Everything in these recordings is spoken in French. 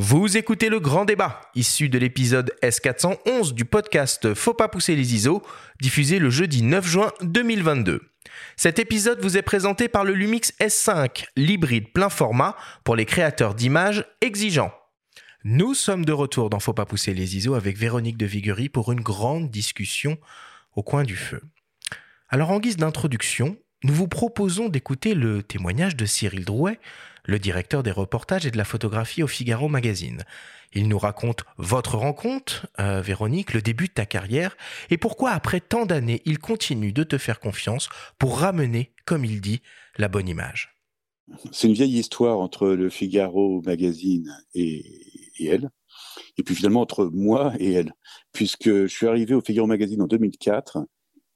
Vous écoutez le grand débat, issu de l'épisode S411 du podcast Faut pas pousser les ISO, diffusé le jeudi 9 juin 2022. Cet épisode vous est présenté par le Lumix S5, l'hybride plein format pour les créateurs d'images exigeants. Nous sommes de retour dans Faut pas pousser les ISO avec Véronique de Viguerie pour une grande discussion au coin du feu. Alors en guise d'introduction, nous vous proposons d'écouter le témoignage de Cyril Drouet, le directeur des reportages et de la photographie au Figaro Magazine. Il nous raconte votre rencontre, euh, Véronique, le début de ta carrière, et pourquoi après tant d'années, il continue de te faire confiance pour ramener, comme il dit, la bonne image. C'est une vieille histoire entre le Figaro Magazine et, et elle, et puis finalement entre moi et elle, puisque je suis arrivé au Figaro Magazine en 2004,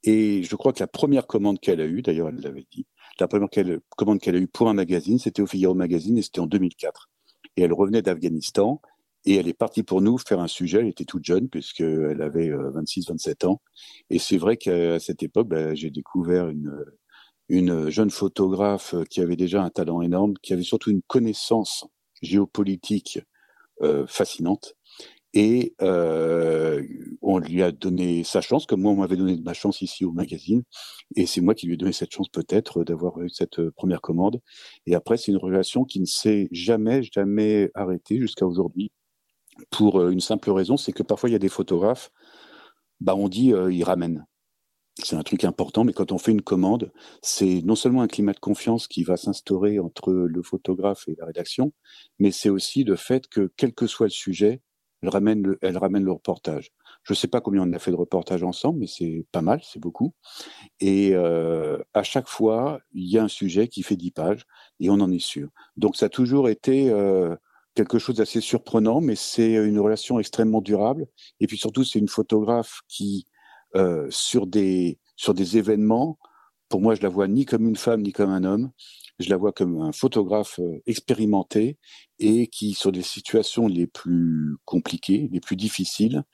et je crois que la première commande qu'elle a eue, d'ailleurs elle l'avait dit, la première commande qu'elle a eue pour un magazine, c'était au Figaro Magazine et c'était en 2004. Et elle revenait d'Afghanistan et elle est partie pour nous faire un sujet. Elle était toute jeune puisqu'elle avait 26-27 euh, ans. Et c'est vrai qu'à cette époque, bah, j'ai découvert une, une jeune photographe qui avait déjà un talent énorme, qui avait surtout une connaissance géopolitique euh, fascinante et euh, on lui a donné sa chance, comme moi on m'avait donné ma chance ici au magazine, et c'est moi qui lui ai donné cette chance peut-être d'avoir eu cette euh, première commande. Et après c'est une relation qui ne s'est jamais jamais arrêtée jusqu'à aujourd'hui, pour euh, une simple raison, c'est que parfois il y a des photographes, bah on dit euh, ils ramènent. C'est un truc important, mais quand on fait une commande, c'est non seulement un climat de confiance qui va s'instaurer entre le photographe et la rédaction, mais c'est aussi le fait que quel que soit le sujet, elle ramène le, elle ramène le reportage. Je ne sais pas combien on a fait de reportages ensemble, mais c'est pas mal, c'est beaucoup. Et euh, à chaque fois, il y a un sujet qui fait 10 pages et on en est sûr. Donc ça a toujours été euh, quelque chose d'assez surprenant, mais c'est une relation extrêmement durable. Et puis surtout, c'est une photographe qui, euh, sur des sur des événements, pour moi, je la vois ni comme une femme ni comme un homme je la vois comme un photographe euh, expérimenté et qui, sur des situations les plus compliquées, les plus difficiles,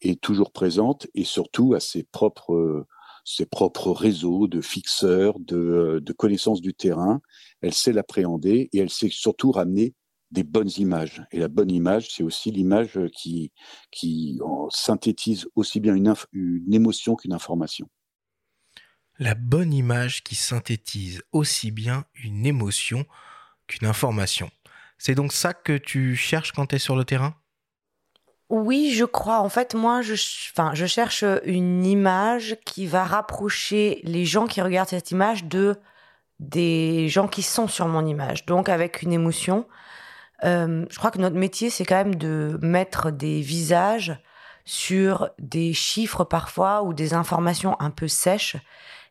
est toujours présente et surtout à ses propres ses propres réseaux de fixeurs, de, de connaissances du terrain. Elle sait l'appréhender et elle sait surtout ramener des bonnes images. Et la bonne image, c'est aussi l'image qui, synthétise aussi bien une émotion qu'une information la bonne image qui synthétise aussi bien une émotion qu'une information. C'est donc ça que tu cherches quand tu es sur le terrain? Oui, je crois. En fait, moi, je, enfin, je cherche une image qui va rapprocher les gens qui regardent cette image de des gens qui sont sur mon image, donc avec une émotion. Euh, je crois que notre métier, c'est quand même de mettre des visages sur des chiffres parfois ou des informations un peu sèches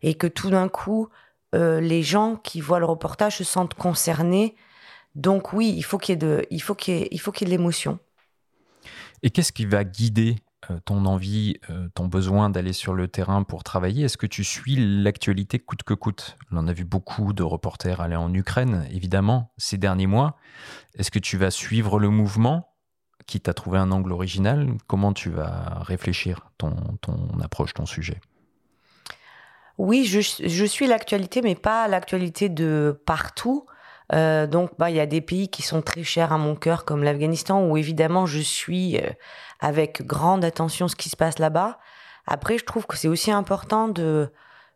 et que tout d'un coup, euh, les gens qui voient le reportage se sentent concernés. Donc oui, il faut qu'il y ait de, il faut qu'il y ait, il faut qu'il y ait l'émotion. Et qu'est-ce qui va guider euh, ton envie, euh, ton besoin d'aller sur le terrain pour travailler? Est-ce que tu suis l'actualité coûte que coûte? On a vu beaucoup de reporters aller en Ukraine, évidemment, ces derniers mois. Est-ce que tu vas suivre le mouvement? Qui t'a trouvé un angle original Comment tu vas réfléchir ton, approche, ton sujet? Oui, je, je suis l'actualité, mais pas l'actualité de partout. Euh, donc, bah, il y a des pays qui sont très chers à mon cœur, comme l'Afghanistan, où évidemment je suis euh, avec grande attention ce qui se passe là-bas. Après, je trouve que c'est aussi important de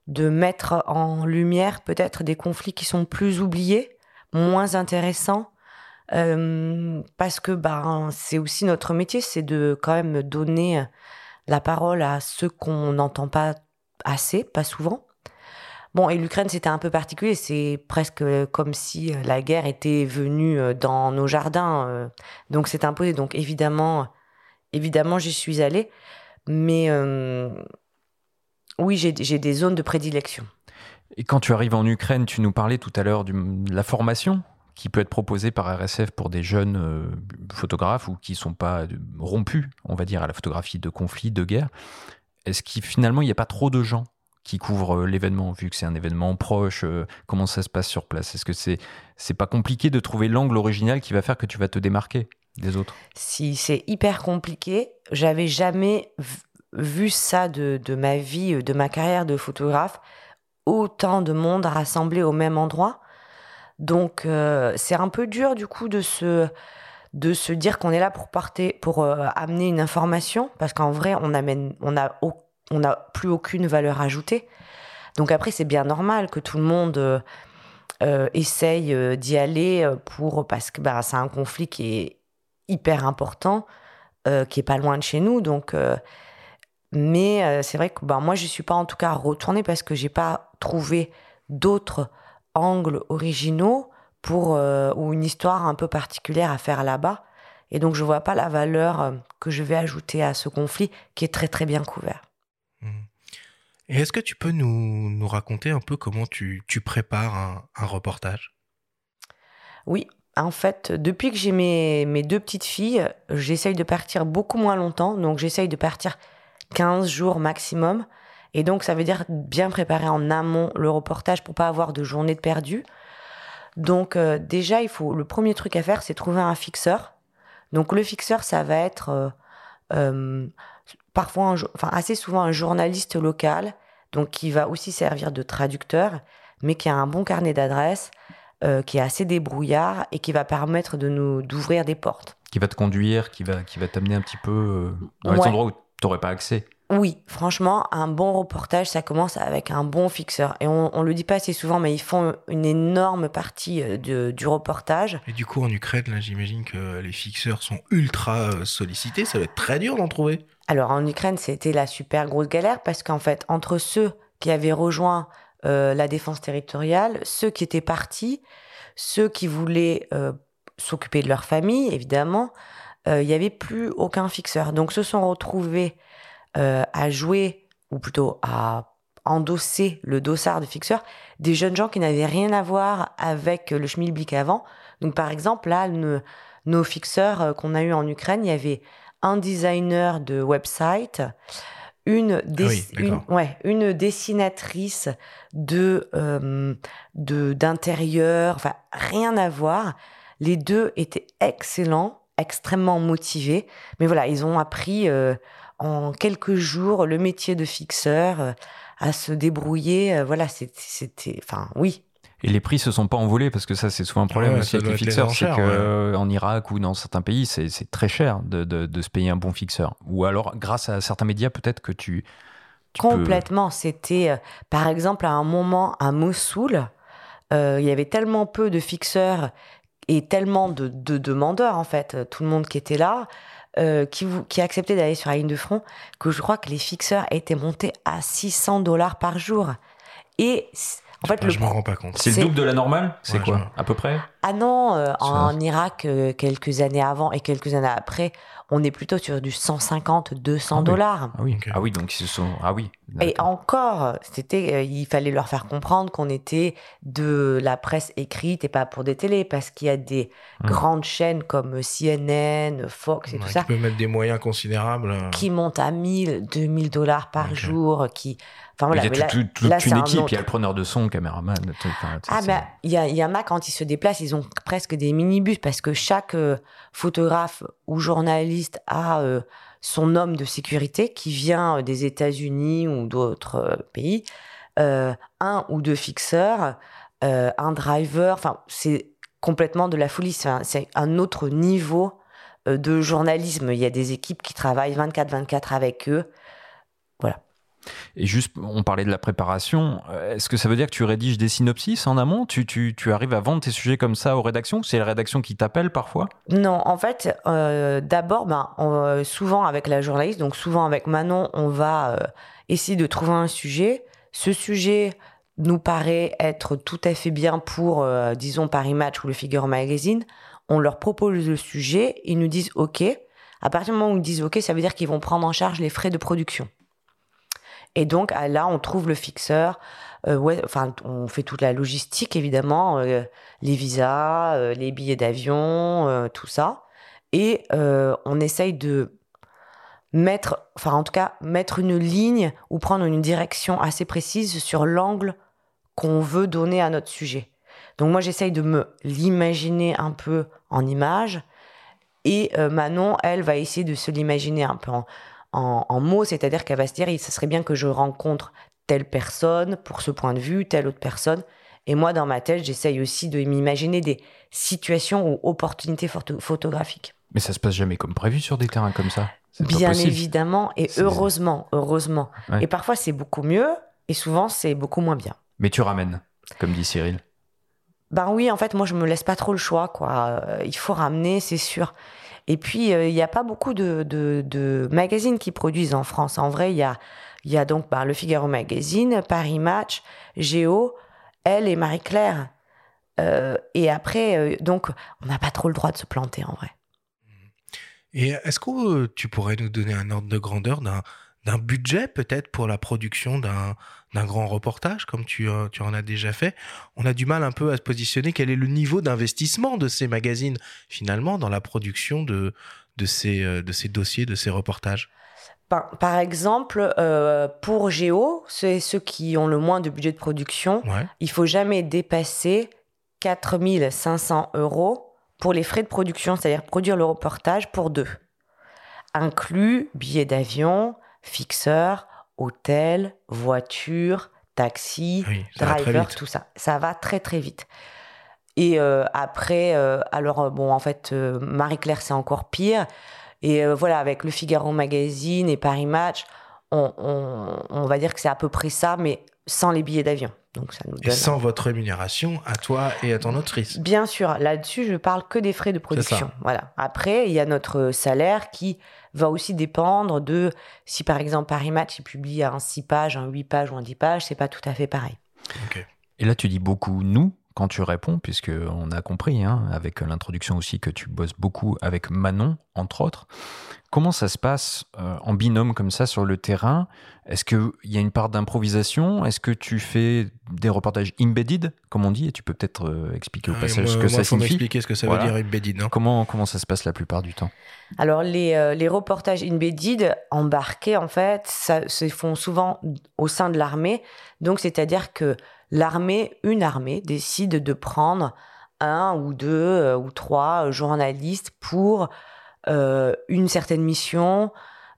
de mettre en lumière peut-être des conflits qui sont plus oubliés, moins intéressants, euh, parce que bah, c'est aussi notre métier, c'est de quand même donner la parole à ceux qu'on n'entend pas assez, pas souvent. Bon, et l'Ukraine, c'était un peu particulier. C'est presque comme si la guerre était venue euh, dans nos jardins. Euh. Donc, c'est imposé. Donc, évidemment, évidemment, j'y suis allée. Mais oui, j'ai des zones de prédilection. Et quand tu arrives en Ukraine, tu nous parlais tout à l'heure de la formation qui peut être proposée par RSF pour des jeunes photographes ou qui ne sont pas rompus, on va dire, à la photographie de conflit, de guerre est-ce qu'il finalement il n'y a pas trop de gens qui couvrent euh, l'événement vu que c'est un événement proche euh, Comment ça se passe sur place? Est-ce que c'est c'est pas compliqué de trouver l'angle original qui va faire que tu vas te démarquer des autres? Si c'est hyper compliqué, j'avais jamais vu ça de, de, ma vie, de ma carrière de photographe, autant de monde rassemblé au même endroit. Donc euh, c'est un peu dur du coup de se de se dire qu'on est là pour porter, pour euh, amener une information, parce qu'en vrai, on amène, on a, on n'a plus aucune valeur ajoutée. Donc après, c'est bien normal que tout le monde euh, essaye d'y aller pour parce que bah, c'est un conflit qui est hyper important, qui est pas loin de chez nous. Donc, mais c'est vrai que bah, moi, je suis pas en tout cas retournée parce que j'ai pas trouvé d'autres angles originaux pour ou une histoire un peu particulière à faire là-bas. Et donc, je vois pas la valeur que je vais ajouter à ce conflit qui est très très bien couvert. Et est-ce que tu peux nous, nous, raconter un peu comment tu, tu prépares un, un, reportage? Oui, en fait, depuis que j'ai mes, mes, deux petites filles, j'essaye de partir beaucoup moins longtemps. Donc, j'essaye de partir 15 jours maximum. Et donc, ça veut dire bien préparer en amont le reportage pour pas avoir de journée de perdu. Donc, euh, déjà, il faut le premier truc à faire, c'est trouver un fixeur. Donc, le fixeur, ça va être euh, euh, parfois, enfin assez souvent un journaliste local, donc qui va aussi servir de traducteur, mais qui a un bon carnet d'adresses, qui est assez débrouillard et qui va permettre de nous d'ouvrir des portes. Qui va te conduire, qui va qui va t'amener un petit peu dans les endroits où tu n'aurais pas accès. Oui, franchement, un bon reportage, ça commence avec un bon fixeur. Et on, on le dit pas assez souvent, mais ils font une énorme partie euh, de, du reportage. Et du coup, en Ukraine, là, j'imagine que les fixeurs sont ultra sollicités. Ça va être très dur d'en trouver. Alors en Ukraine, c'était la super grosse galère parce qu'en fait, entre ceux qui avaient rejoint euh, la défense territoriale, ceux qui étaient partis, ceux qui voulaient euh, s'occuper de leur famille, évidemment, euh, il n'y avait plus aucun fixeur. Donc se sont retrouvés à jouer, ou plutôt à endosser le dossard de fixeur, des jeunes gens qui n'avaient rien à voir avec le schmilblick avant. Donc par exemple, là, nos fixeurs qu'on a eu en Ukraine, il y avait un designer de website, une, ah ouais, une dessinatrice de euh, d'intérieur, enfin rien à voir. Les deux étaient excellents, extrêmement motivés, mais voilà, ils ont appris euh, en quelques jours le métier de fixeur, euh, à se débrouiller. voilà, c'était, enfin oui, et les prix se sont pas envolés parce que ça, c'est souvent un problème aussi avec les fixeurs. C'est qu'en Irak ou dans certains pays, c'est très cher de, de, de, se payer un bon fixeur. Ou alors, grâce à certains médias, peut-être que tu. Complètement. C'était, euh, par exemple, à un moment à Mossoul, euh, il y avait tellement peu de fixeurs et tellement de, de demandeurs, en fait, tout le monde qui était là. Euh, qui, qui acceptait d'aller sur la ligne de front, que je crois que les fixeurs étaient montés à 600 dollars par jour. Et en fait, je me rends pas compte. C'est le double de la normale? C'est quoi? À peu près? Ah non, euh, en Irak, euh, quelques années avant et quelques années après, on est plutôt sur du 150, 200 ah dollars. Ah oui, ah oui, donc ils se sont. Ah oui. Et encore, c'était, euh, il fallait leur faire comprendre qu'on était de la presse écrite et pas pour des télés, parce qu'il y a des hum. grandes chaînes comme CNN, Fox et tout ça. Qui peuvent mettre des moyens considérables. Qui montent à 1000, 2000 dollars par jour, qui il y a toute, une équipe, il y a le preneur de son, le caméraman. ah ben, il y, en a quand ils se déplacent, ils ont presque des minibus parce que chaque euh, photographe ou journaliste a euh, son homme de sécurité qui vient euh, des États-Unis ou d'autres pays, un ou deux fixeurs, un driver. Enfin, c'est complètement de la folie. C'est un, autre niveau de journalisme. Il y a des équipes qui travaillent 24-24 avec eux. Voilà. Et juste, on parlait de la préparation. Est-ce que ça veut dire que tu rédiges des synopsis en amont? Tu, arrives à vendre tes sujets comme ça aux rédactions? C'est la rédaction qui t'appelle parfois? Non, en fait, euh, d'abord, ben, euh, souvent avec la journaliste, donc souvent avec Manon, on va euh, essayer de trouver un sujet. Ce sujet nous paraît être tout à fait bien pour, disons, Paris Match ou le Figure Magazine. On leur propose le sujet, ils nous disent OK. À partir du moment où ils disent OK, ça veut dire qu'ils vont prendre en charge les frais de production. Et donc ah, là, on trouve le fixeur. Euh, enfin, on fait toute la logistique évidemment, euh, les visas, euh, les billets d'avion, tout ça, et on essaye de mettre, enfin en tout cas, mettre une ligne ou prendre une direction assez précise sur l'angle qu'on veut donner à notre sujet. Donc moi, j'essaye de me l'imaginer un peu en image, et Manon, elle, va essayer de se l'imaginer un peu en, en, mots, c'est-à-dire qu'elle va se dire, ce serait bien que je rencontre telle personne pour ce point de vue, telle autre personne, Et moi, dans ma tête, j'essaye aussi de m'imaginer des situations ou opportunités photographiques. Mais ça se passe jamais comme prévu sur des terrains comme ça. Bien évidemment, et heureusement, heureusement. Et parfois, c'est beaucoup mieux, et souvent, c'est beaucoup moins bien. Mais tu ramènes, comme dit Cyril. Ben oui, en fait, moi, je me laisse pas trop le choix, quoi. Euh, il faut ramener, c'est sûr. Et puis, euh, il n'y a pas beaucoup de, magazines qui produisent en France. En vrai, il y a, donc ben, le Figaro Magazine, Paris Match, Géo, Elle et Marie-Claire. Euh, et après, donc, on n'a pas trop le droit de se planter, en vrai. Et est-ce que tu pourrais nous donner un ordre de grandeur d'un d'un budget peut-être pour la production d'un grand reportage comme tu, euh, tu en as déjà fait. On a du mal un peu à se positionner quel est le niveau d'investissement de ces magazines finalement dans la production de, de, ces, euh, de ces dossiers, de ces reportages? Par, par exemple, euh, pour Géo, c'est ceux qui ont le moins de budget de production, il faut jamais dépasser 4500 euros pour les frais de production, c'est-à-dire produire le reportage pour deux. Inclus billets d'avion, fixeur, hôtel, voiture, taxi, driver, tout ça. Ça va très très vite. Et euh, après, euh, alors euh, bon, en fait, Marie-Claire, c'est encore pire. Et voilà, avec le Figaro Magazine et Paris Match, on, on va dire que c'est à peu près ça, mais sans les billets d'avion. Donc ça nous donne... Et sans votre rémunération à toi et à ton autrice. Bien sûr, là-dessus, je parle que des frais de production. Voilà. Après, il y a notre salaire qui va aussi dépendre de si par exemple Paris Match il publie un 6 pages, un 8 pages ou un 10 pages, c'est pas tout à fait pareil. Et là tu dis beaucoup nous quand tu réponds, puisque on a compris hein, avec l'introduction aussi que tu bosses beaucoup avec Manon, entre autres. Comment ça se passe euh, en binôme comme ça sur le terrain? Est-ce qu'il y a une part d'improvisation? Est-ce que tu fais des reportages embedded, comme on dit? Et tu peux peut-être euh, expliquer au passage ce que ça signifie. expliquer ce que ça veut dire embedded. Non? Comment, comment ça se passe la plupart du temps? Alors, les, euh, les, reportages embedded, embarqués, en fait, ça se font souvent au sein de l'armée. Donc, c'est-à-dire que l'armée, une armée, décide de prendre un ou deux ou trois journalistes pour euh, une certaine mission.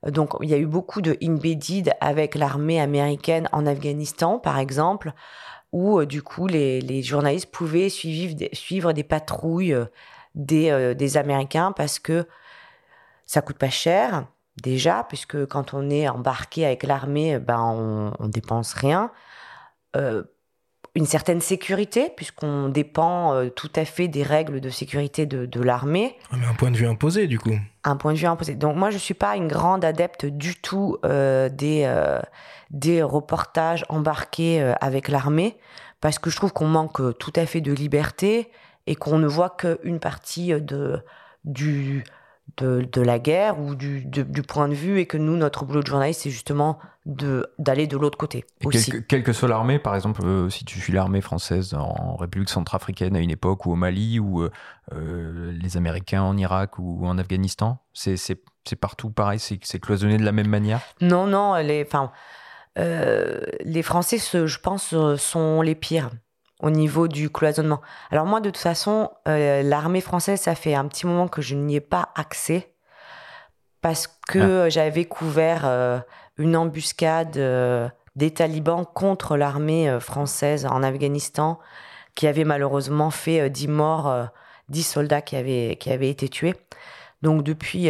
Donc, il y a eu beaucoup de embedded avec l'armée américaine en Afghanistan, par exemple, où euh, du coup les, journalistes pouvaient suivre des, suivre des patrouilles euh, des, des, Américains parce que ça coûte pas cher déjà, puisque quand on est embarqué avec l'armée, ben on, on dépense rien une certaine sécurité, puisqu'on dépend euh, tout à fait des règles de sécurité de, l'armée. Ah, mais un point de vue imposé, du coup. Un point de vue imposé. Donc moi, je ne suis pas une grande adepte du tout euh, des, euh, des reportages embarqués avec l'armée, parce que je trouve qu'on manque tout à fait de liberté et qu'on ne voit qu'une partie de, du, de, la guerre ou du, du, point de vue et que nous, notre boulot de journaliste, c'est justement d'aller de, l'autre côté. aussi. Quelle, que, soit l'armée, par exemple, euh, si tu suis l'armée française en République centrafricaine à une époque ou au Mali ou euh, euh, les Américains en Irak ou en Afghanistan, c'est partout pareil, c'est cloisonné de la même manière? Non, non, les, les Français, je pense, sont les pires au niveau du cloisonnement. Alors moi, de toute façon, l'armée française, ça fait un petit moment que je n'y ai pas accès parce que ah. j'avais couvert une embuscade euh, des talibans contre l'armée française en Afghanistan qui avait malheureusement fait 10 morts, 10 soldats qui avaient, qui avaient été tués. Donc depuis...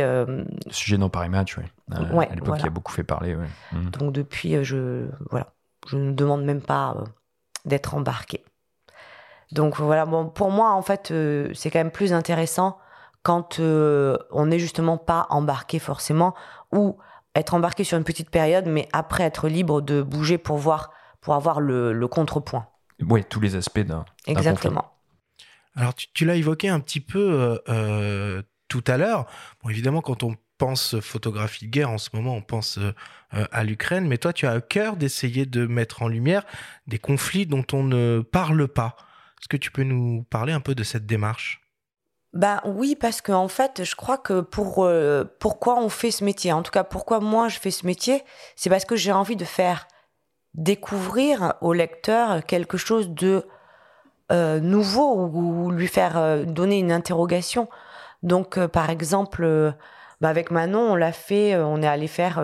Sujet dans Paris Match, oui. à l'époque, qui a beaucoup fait parler. Mmh. Donc depuis, je, voilà, je ne demande même pas d'être embarqué. Donc voilà, bon, pour moi, en fait, euh, c'est quand même plus intéressant quand euh, on n'est justement pas embarqué forcément, ou être embarqué sur une petite période, mais après être libre de bouger pour voir, pour avoir le, contrepoint. Oui, tous les aspects d'un. Exactement. Alors, tu, l'as évoqué un petit peu euh, tout à l'heure. Bon, évidemment, quand on pense photographie de guerre en ce moment, on pense à l'Ukraine, mais toi, tu as à cœur d'essayer de mettre en lumière des conflits dont on ne parle pas. Est-ce que tu peux nous parler un peu de cette démarche? Ben oui, parce qu'en en fait, je crois que pour euh, pourquoi on fait ce métier, en tout cas pourquoi moi je fais ce métier, c'est parce que j'ai envie de faire découvrir au lecteur quelque chose de euh, nouveau ou, lui faire euh, donner une interrogation. Donc, par exemple, ben avec Manon, on l'a fait, on est allé faire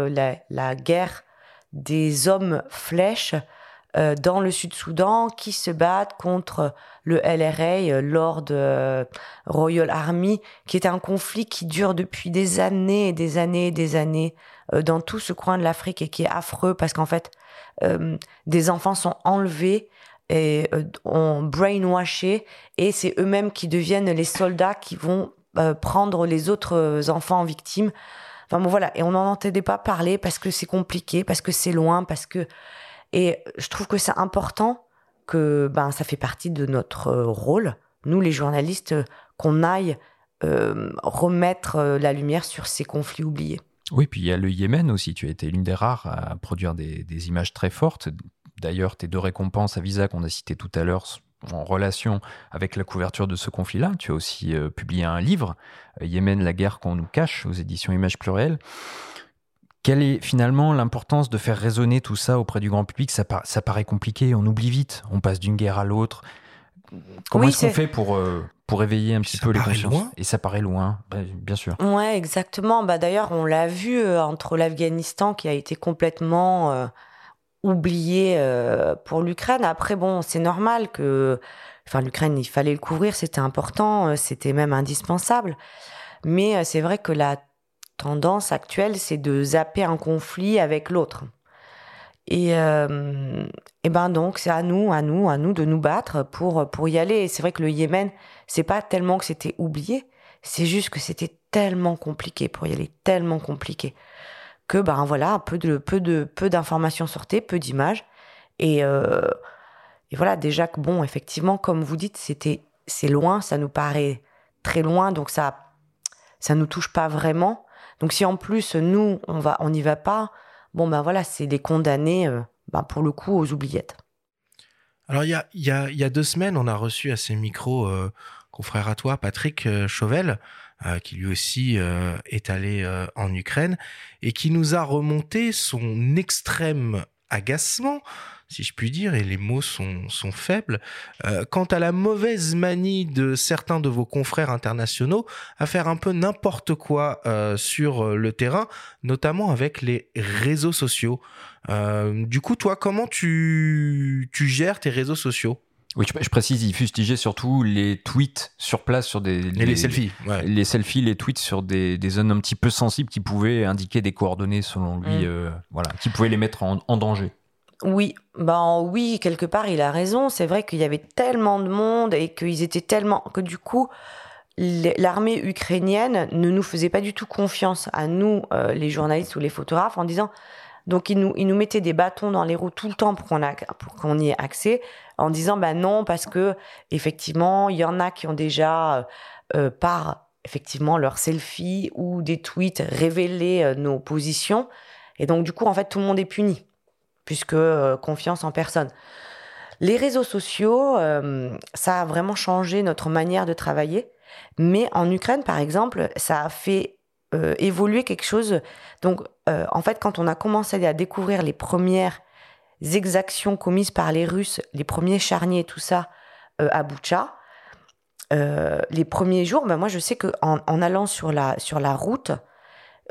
la, guerre des hommes flèches euh, dans le Sud-Soudan qui se battent contre le LRA, euh, Lord euh, Royal Army, qui est un conflit qui dure depuis des années et des années et des années dans tout ce coin de l'Afrique et qui est affreux parce qu'en fait, des enfants sont enlevés et ont brainwashé et c'est eux-mêmes qui deviennent les soldats qui vont prendre les autres enfants victimes. Enfin bon voilà, et on n'en entendait pas parler parce que c'est compliqué, parce que c'est loin, parce que et je trouve que c'est important que ben, ça fait partie de notre euh, rôle, nous les journalistes, qu'on aille euh, remettre euh, la lumière sur ces conflits oubliés. Oui, puis il y a le Yémen aussi. Tu as été l'une des rares à produire des, des images très fortes. D'ailleurs, tes deux récompenses à Visa qu'on a citées tout à l'heure en relation avec la couverture de ce conflit-là. Tu as aussi publié un livre, Yémen, la guerre qu'on nous cache, aux éditions Images Plurielles. Quelle est finalement l'importance de faire résonner tout ça auprès du grand public? Ça, ça, paraît compliqué, on oublie vite, on passe d'une guerre à l'autre. Comment est-ce qu'on fait pour, euh, pour éveiller un petit peu les consciences? Et ça paraît loin, bien sûr. Ouais, exactement. Bah, D'ailleurs, on l'a vu euh, entre l'Afghanistan qui a été complètement euh, oublié pour l'Ukraine. Après, bon, c'est normal que. Enfin, l'Ukraine, il fallait le couvrir, c'était important, c'était même indispensable. Mais c'est vrai que la tendance actuelle, c'est de zapper un conflit avec l'autre. Et, euh, et, ben donc c'est à nous, à nous, à nous de nous battre pour pour y aller. Et c'est vrai que le Yémen, c'est pas tellement que c'était oublié, c'est juste que c'était tellement compliqué pour y aller, tellement compliqué que ben voilà, peu de peu de peu d'informations sortaient, peu d'images et euh, et voilà déjà que bon effectivement comme vous dites c'était c'est loin, ça nous paraît très loin donc ça ça nous touche pas vraiment donc si en plus nous on va on n'y va pas, bon ben voilà, c'est des condamnés euh, ben, pour le coup aux oubliettes. Alors il y a, y, a, deux semaines, on a reçu à ces micros euh, confrère à toi, Patrick euh, Chauvel, qui lui aussi est allé en Ukraine et qui nous a remonté son extrême agacement si je puis dire, et les mots sont, sont faibles, euh, quant à la mauvaise manie de certains de vos confrères internationaux à faire un peu n'importe quoi euh, sur euh, le terrain, notamment avec les réseaux sociaux. du coup, toi, comment tu, tu gères tes réseaux sociaux? Oui, je, précise, il fustigeait surtout les tweets sur place sur des. les, selfies. Les selfies, les tweets sur des, des, zones un petit peu sensibles qui pouvaient indiquer des coordonnées selon lui, mm. voilà, qui pouvaient les mettre en, en danger. Oui, ben oui, quelque part il a raison. C'est vrai qu'il y avait tellement de monde et qu'ils étaient tellement que du coup l'armée ukrainienne ne nous faisait pas du tout confiance à nous, euh, les journalistes ou les photographes, en disant donc ils nous ils nous mettaient des bâtons dans les roues tout le temps pour qu'on pour qu'on y ait accès, en disant ben non parce que effectivement il y en a qui ont déjà euh, euh, par effectivement leurs selfies ou des tweets révélé nos positions et donc du coup en fait tout le monde est puni puisque euh, confiance en personne. Les réseaux sociaux, euh, ça a vraiment changé notre manière de travailler. Mais en Ukraine, par exemple, ça a fait euh, évoluer quelque chose. Donc, en fait, quand on a commencé à découvrir les premières exactions commises par les Russes, les premiers charniers, tout ça, à Boucha, les premiers jours, ben moi, je sais qu'en en, allant sur la, sur la route,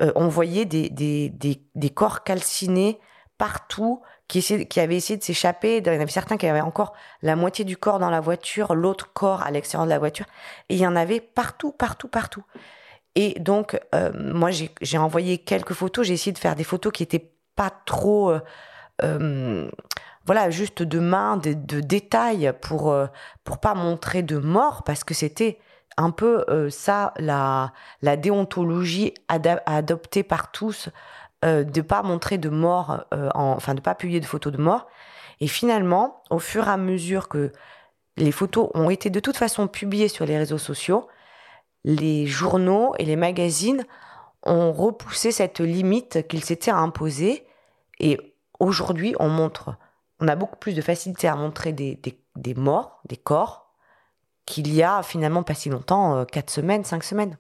on voyait des, des, des corps calcinés partout, qui, qui avaient essayé de s'échapper. Il y en avait certains qui avaient encore la moitié du corps dans la voiture, l'autre corps à l'extérieur de la voiture. Et il y en avait partout, partout, partout. Et donc, euh, moi, j'ai envoyé quelques photos. J'ai essayé de faire des photos qui étaient pas trop, euh, euh, voilà, juste de main, de, détails pour pour pas montrer de mort, parce que c'était un peu ça la déontologie adoptée par tous euh, de pas montrer de mort, euh, enfin de pas publier de photos de mort. Et finalement, au fur et à mesure que les photos ont été de toute façon publiées sur les réseaux sociaux, les journaux et les magazines ont repoussé cette limite qu'ils s'étaient imposée. Et aujourd'hui, on montre, on a beaucoup plus de facilité à montrer des, des morts, des corps, qu'il y a finalement pas si longtemps, euh, quatre semaines, cinq semaines.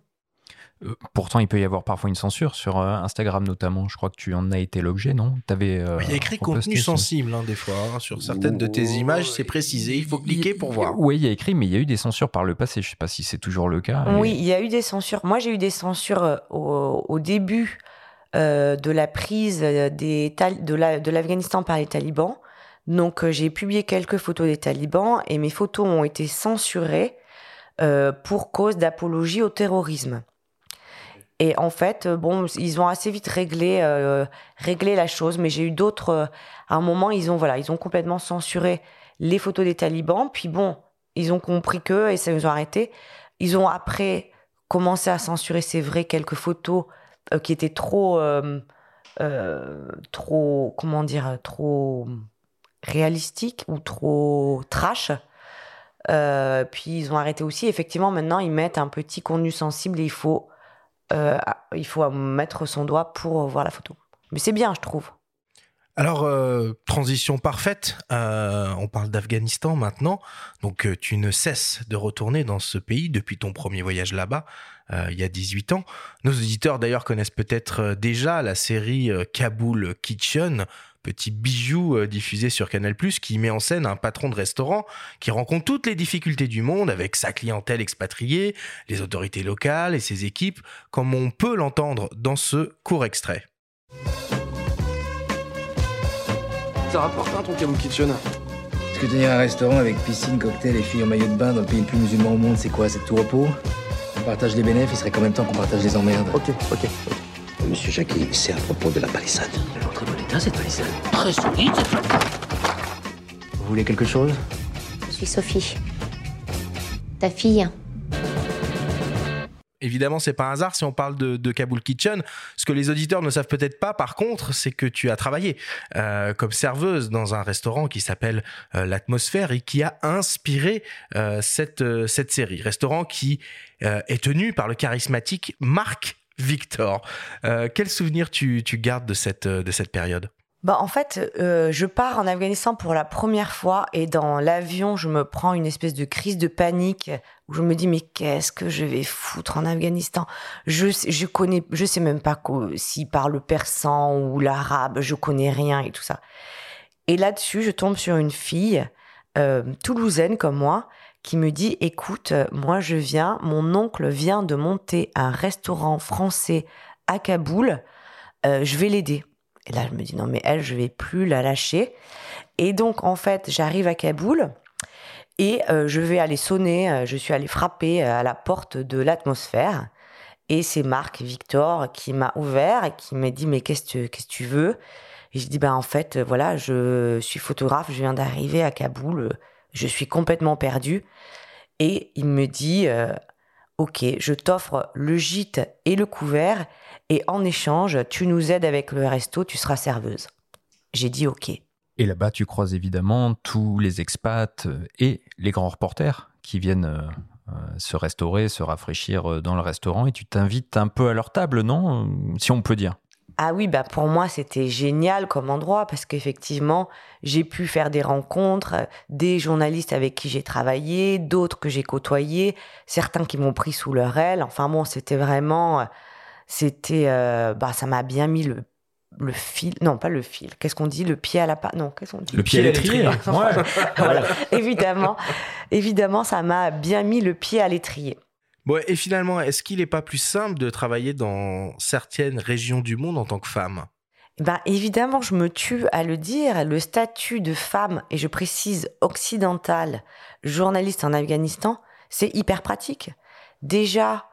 Euh, pourtant, il peut y avoir parfois une censure sur euh, Instagram notamment. Je crois que tu en as été l'objet, non? Avais, euh, Il y a écrit contenu sensible hein, des fois hein, sur certaines de tes images. C'est précisé. Il faut cliquer pour voir. Oui, il y a écrit, mais il y a eu des censures par le passé. Je ne sais pas si c'est toujours le cas. Oui, il y a eu des censures. Moi, j'ai eu des censures au, début de la prise des de l'Afghanistan par les talibans. Donc euh, j'ai publié quelques photos des talibans et mes photos ont été censurées euh, pour cause d'apologie au terrorisme. Et en fait, euh, bon, ils ont assez vite réglé, réglé la chose, mais j'ai eu d'autres. à un moment, ils ont, voilà, ils ont complètement censuré les photos des talibans. Puis bon, ils ont compris que et ça nous a arrêté. Ils ont après commencé à censurer, c'est vrai, quelques photos qui étaient trop, trop, comment dire, trop réalistique ou trop trash. Euh, puis ils ont arrêté aussi. Effectivement, maintenant, ils mettent un petit contenu sensible et il faut, euh, il faut mettre son doigt pour voir la photo. Mais c'est bien, je trouve. Alors, euh, transition parfaite, on parle d'Afghanistan maintenant. Donc, tu ne cesses de retourner dans ce pays depuis ton premier voyage là-bas, il y a 18 ans. Nos auditeurs, d'ailleurs, connaissent peut-être déjà la série Kaboul Kitchen, petit bijou euh, diffusé sur Canal+, qui met en scène un patron de restaurant qui rencontre toutes les difficultés du monde avec sa clientèle expatriée, les autorités locales et ses équipes, comme on peut l'entendre dans ce court extrait. Ça rapporte un ton Kaboul Kitchen Est-ce que tenir un restaurant avec piscine, cocktail et filles en maillot de bain dans le pays le plus musulman au monde, c'est quoi? C'est tout repos? On partage les bénéfices, il serait quand même temps qu'on partage les emmerdes. Ok, ok, ok. Monsieur Jackie, c'est à propos de la palissade. Elle est en très bon état, cette palissade. Très solide, cette Vous voulez quelque chose? Je suis Sophie. Ta fille. Évidemment, c'est pas un hasard si on parle de, de, Kaboul Kitchen. Ce que les auditeurs ne savent peut-être pas, par contre, c'est que tu as travaillé euh, comme serveuse dans un restaurant qui s'appelle euh, l'Atmosphère et qui a inspiré euh, cette, euh, cette série. Restaurant qui euh, est tenu par le charismatique Marc Victor. Euh, quel souvenir tu, gardes de cette, euh, période? Bah en fait, euh, je pars en Afghanistan pour la première fois et dans l'avion, je me prends une espèce de crise de panique où je me dis mais qu'est-ce que je vais foutre en Afghanistan? Je je connais, je sais même pas s'ils parlent persan ou l'arabe, je connais rien et tout ça. Et là-dessus, je tombe sur une fille toulousaine comme moi qui me dit écoute, moi je viens, mon oncle vient de monter un restaurant français à Kaboul, euh, je vais l'aider. Et là je me dis non mais elle je vais plus la lâcher. Et donc en fait j'arrive à Kaboul et euh, je vais aller sonner, euh, je suis allée frapper à la porte de l'atmosphère. Et c'est Marc Victor qui m'a ouvert et qui m'a dit mais qu'est-ce que tu veux? Et je dis ben en fait voilà je suis photographe, je viens d'arriver à Kaboul je suis complètement perdue. Et il me dit, euh, ok, je t'offre le gîte et le couvert, et en échange, tu nous aides avec le resto, tu seras serveuse. J'ai dit ok. Et là-bas, tu croises évidemment tous les expats euh, et les grands reporters qui viennent euh, se restaurer, se rafraîchir dans le restaurant, et tu t'invites un peu à leur table, non? Si on peut dire. Ah oui, bah pour moi c'était génial comme endroit parce qu'effectivement j'ai pu faire des rencontres, des journalistes avec qui j'ai travaillé, d'autres que j'ai côtoyés, certains qui m'ont pris sous leur aile. Enfin bon, c'était vraiment, c'était, euh, bah ça m'a bien mis le le fil, non pas le fil. Qu'est-ce qu'on dit? Le pied à la pâte Non, qu'est-ce qu'on dit? Le pied à l'étrier. ouais. voilà. évidemment, évidemment, ça m'a bien mis le pied à l'étrier et finalement, est-ce qu'il n'est pas plus simple de travailler dans certaines régions du monde en tant que femme? Ben, évidemment, je me tue à le dire, le statut de femme, et je précise occidentale, journaliste en Afghanistan, c'est hyper pratique. Déjà.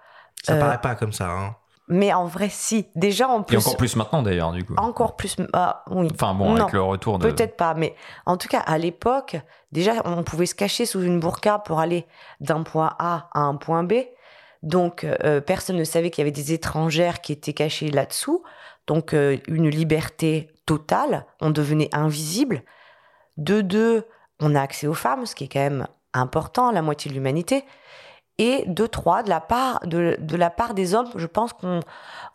Ça euh, paraît pas comme ça, hein. Mais en vrai, si. Déjà, en plus. Et encore plus maintenant, d'ailleurs, du coup. Encore plus. Ah, oui. Enfin, bon, avec le retour de. Peut-être pas, mais en tout cas, à l'époque, déjà, on pouvait se cacher sous une burqa pour aller d'un point A à un point B. Donc, euh, personne ne savait qu'il y avait des étrangères qui étaient cachées là-dessous. Donc, euh, une liberté totale. On devenait invisible. De deux, on a accès aux femmes, ce qui est quand même important, la moitié de l'humanité. Et de trois, de la part, de, la part des hommes, je pense qu'on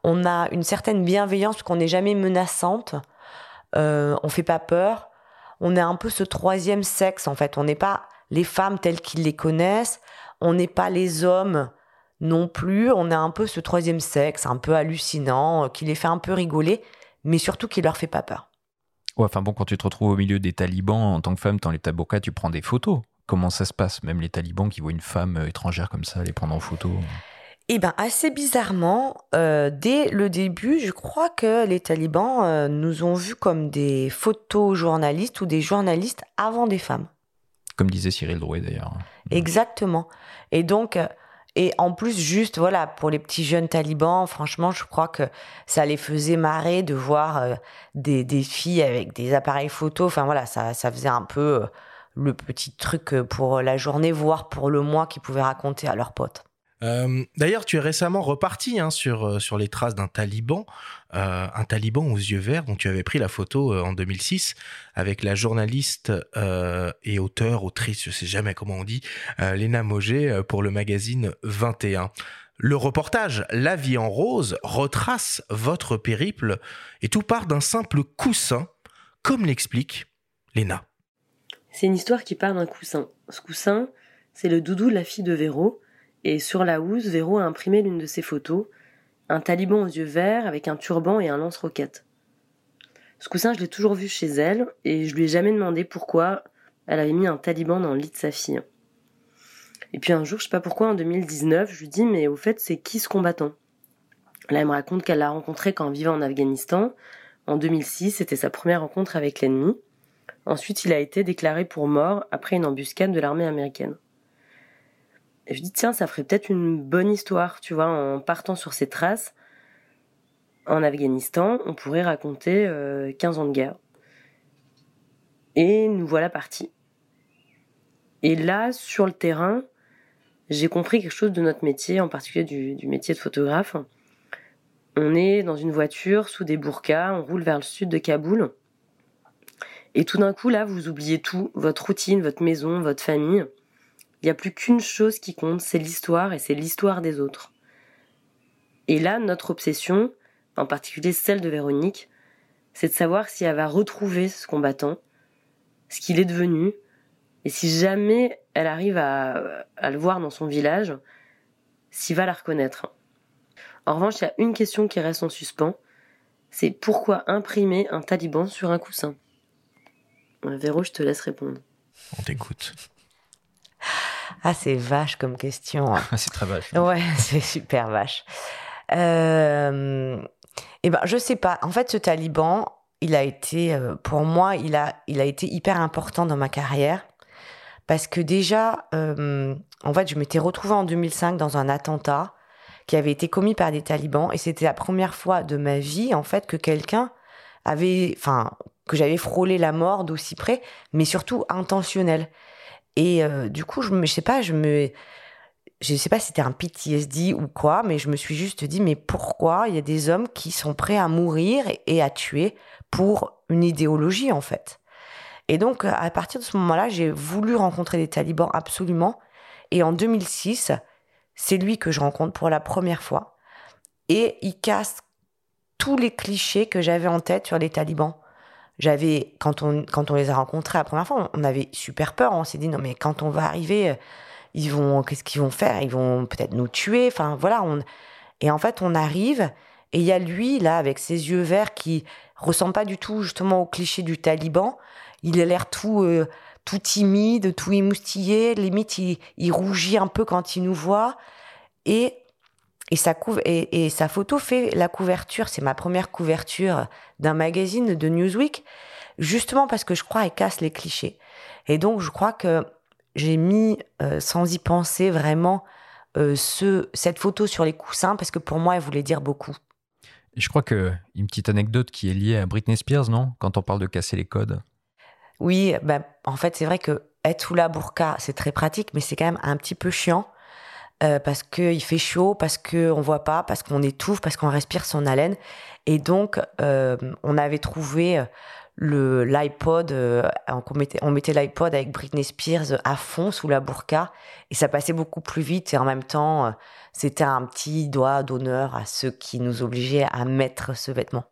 on a une certaine bienveillance, qu'on n'est jamais menaçante. Euh, on fait pas peur. On est un peu ce troisième sexe, en fait. On n'est pas les femmes telles qu'ils les connaissent. On n'est pas les hommes non plus. On a un peu ce troisième sexe, un peu hallucinant, euh, qui les fait un peu rigoler, mais surtout qui leur fait pas peur. Ouais, enfin bon, quand tu te retrouves au milieu des talibans, en tant que femme, dans les taboukas, tu prends des photos. Comment ça se passe? Même les talibans qui voient une femme euh, étrangère comme ça, les prendre en photo Eh bien, assez bizarrement, euh, dès le début, je crois que les talibans euh, nous ont vus comme des photojournalistes ou des journalistes avant des femmes. Comme disait Cyril Drouet d'ailleurs. Exactement. Et donc, euh, et en plus, juste, voilà, pour les petits jeunes talibans, franchement, je crois que ça les faisait marrer de voir euh, des, des filles avec des appareils photo. Enfin, voilà, ça, faisait un peu euh, le petit truc euh, pour la journée, voire pour le mois qu'ils pouvaient raconter à leurs potes. Euh, D'ailleurs, tu es récemment reparti hein, sur, euh, sur les traces d'un taliban, euh, un taliban aux yeux verts dont tu avais pris la photo en 2006 avec la journaliste et auteure, autrice, je sais jamais comment on dit, Léna Moget pour le magazine 21. Le reportage La vie en rose retrace votre périple et tout part d'un simple coussin, comme l'explique Léna. C'est une histoire qui part d'un coussin. Ce coussin, c'est le doudou de la fille de Véro. Et sur la housse, Véro a imprimé l'une de ses photos, un taliban aux yeux verts avec un turban et un lance-roquette. Ce coussin, je l'ai toujours vu chez elle, et je lui ai jamais demandé pourquoi elle avait mis un taliban dans le lit de sa fille. Et puis un jour, je sais pas pourquoi, en 2019, je lui dis, mais au fait, c'est qui ce combattant? Là, elle me raconte qu'elle l'a rencontré quand elle vivait en Afghanistan. En 2006, c'était sa première rencontre avec l'ennemi. Ensuite, il a été déclaré pour mort après une embuscade de l'armée américaine. Je dis, tiens, ça ferait peut-être une bonne histoire, tu vois, en partant sur ces traces. En Afghanistan, on pourrait raconter euh, 15 ans de guerre. Et nous voilà partis. Et là, sur le terrain, j'ai compris quelque chose de notre métier, en particulier du, du métier de photographe. On est dans une voiture sous des burkas, on roule vers le sud de Kaboul. Et tout d'un coup, là, vous oubliez tout, votre routine, votre maison, votre famille. Il n'y a plus qu'une chose qui compte, c'est l'histoire et c'est l'histoire des autres. Et là, notre obsession, en particulier celle de Véronique, c'est de savoir si elle va retrouver ce combattant, ce qu'il est devenu, et si jamais elle arrive à, le voir dans son village, s'il va la reconnaître. En revanche, il y a une question qui reste en suspens, c'est pourquoi imprimer un taliban sur un coussin? Véro, je te laisse répondre. On t'écoute. Ah, c'est vache comme question. hein. c'est très vache. Ouais, c'est super vache. Euh, eh ben, je sais pas. En fait, ce taliban, il a été, euh, pour moi, il a, il a été hyper important dans ma carrière. Parce que déjà, euh, en fait, je m'étais retrouvée en 2005 dans un attentat qui avait été commis par des talibans. Et c'était la première fois de ma vie, en fait, que quelqu'un avait, enfin, que j'avais frôlé la mort d'aussi près, mais surtout intentionnel. Et euh, du coup, je, me, je sais pas, je me, je sais pas si c'était un PTSD ou quoi, mais je me suis juste dit, mais pourquoi il y a des hommes qui sont prêts à mourir et, à tuer pour une idéologie en fait? Et donc, à partir de ce moment-là, j'ai voulu rencontrer des talibans absolument. Et en 2006, c'est lui que je rencontre pour la première fois. Et il casse tous les clichés que j'avais en tête sur les talibans. J'avais, quand on, quand on les a rencontrés la première fois, on avait super peur. On s'est dit, non, mais quand on va arriver, ils vont, qu'est-ce qu'ils vont faire? Ils vont peut-être nous tuer. Enfin, voilà. Et en fait, on arrive et il y a lui, là, avec ses yeux verts qui ressemble pas du tout, justement, au cliché du taliban. Il a l'air tout, euh, tout timide, tout émoustillé. Limite, il, il rougit un peu quand il nous voit. Et et sa, couv- et, et sa photo fait la couverture, c'est ma première couverture d'un magazine de Newsweek, justement parce que je crois qu'elle casse les clichés. Et donc je crois que j'ai mis, euh, sans y penser vraiment, euh, ce, cette photo sur les coussins, parce que pour moi, elle voulait dire beaucoup. Et je crois que une petite anecdote qui est liée à Britney Spears, non? Quand on parle de casser les codes. Oui, bah, en fait, c'est vrai que être sous la burqa, c'est très pratique, mais c'est quand même un petit peu chiant. Euh, parce qu'il fait chaud, parce qu'on voit pas, parce qu'on étouffe, parce qu'on respire son haleine. Et donc, euh, on avait trouvé le l'iPod, euh, on mettait, l'iPod avec Britney Spears à fond sous la burqa, et ça passait beaucoup plus vite. Et en même temps, euh, c'était un petit doigt d'honneur à ceux qui nous obligeaient à mettre ce vêtement.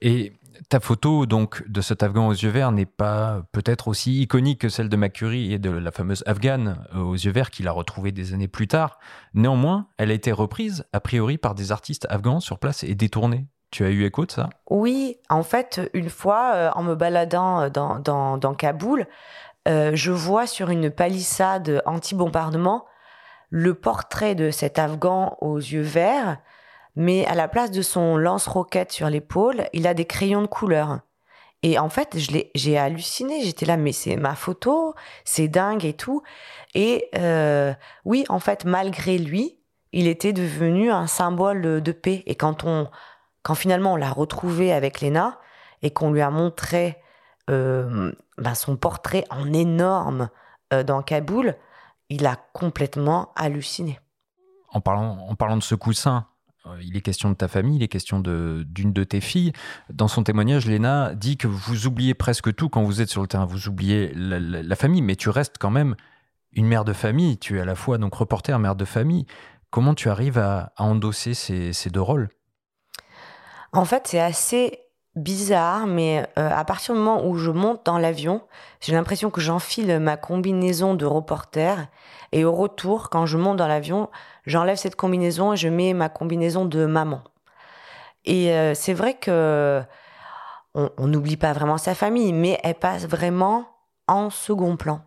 Et ta photo donc de cet Afghan aux yeux verts n'est pas peut-être aussi iconique que celle de McCurry et de la fameuse Afghane euh, aux yeux verts qu'il a retrouvée des années plus tard. Néanmoins, elle a été reprise a priori par des artistes afghans sur place et détournée. Tu as eu écho de ça? Oui, en fait, une fois, euh, en me baladant dans, dans, dans Kaboul, euh, je vois sur une palissade anti-bombardement le portrait de cet Afghan aux yeux verts, mais à la place de son lance-roquette sur l'épaule, il a des crayons de couleur. Et en fait, j'ai halluciné. J'étais là, mais c'est ma photo, c'est dingue et tout. Et euh, oui, en fait, malgré lui, il était devenu un symbole de paix. Et quand on, quand finalement on l'a retrouvé avec Léna et qu'on lui a montré euh, ben son portrait en énorme euh, dans Kaboul, il a complètement halluciné. En parlant, en parlant de ce coussin, il est question de ta famille, il est question d'une de, tes filles. Dans son témoignage, Léna dit que vous oubliez presque tout quand vous êtes sur le terrain. Vous oubliez la, famille, mais tu restes quand même une mère de famille. Tu es à la fois donc reporter, mère de famille. Comment tu arrives à, endosser ces, deux rôles? En fait, c'est assez bizarre, mais euh, à partir du moment où je monte dans l'avion, j'ai l'impression que j'enfile ma combinaison de reporter et au retour, quand je monte dans l'avion, j'enlève cette combinaison et je mets ma combinaison de maman. Et euh, c'est vrai que on n'oublie pas vraiment sa famille, mais elle passe vraiment en second plan.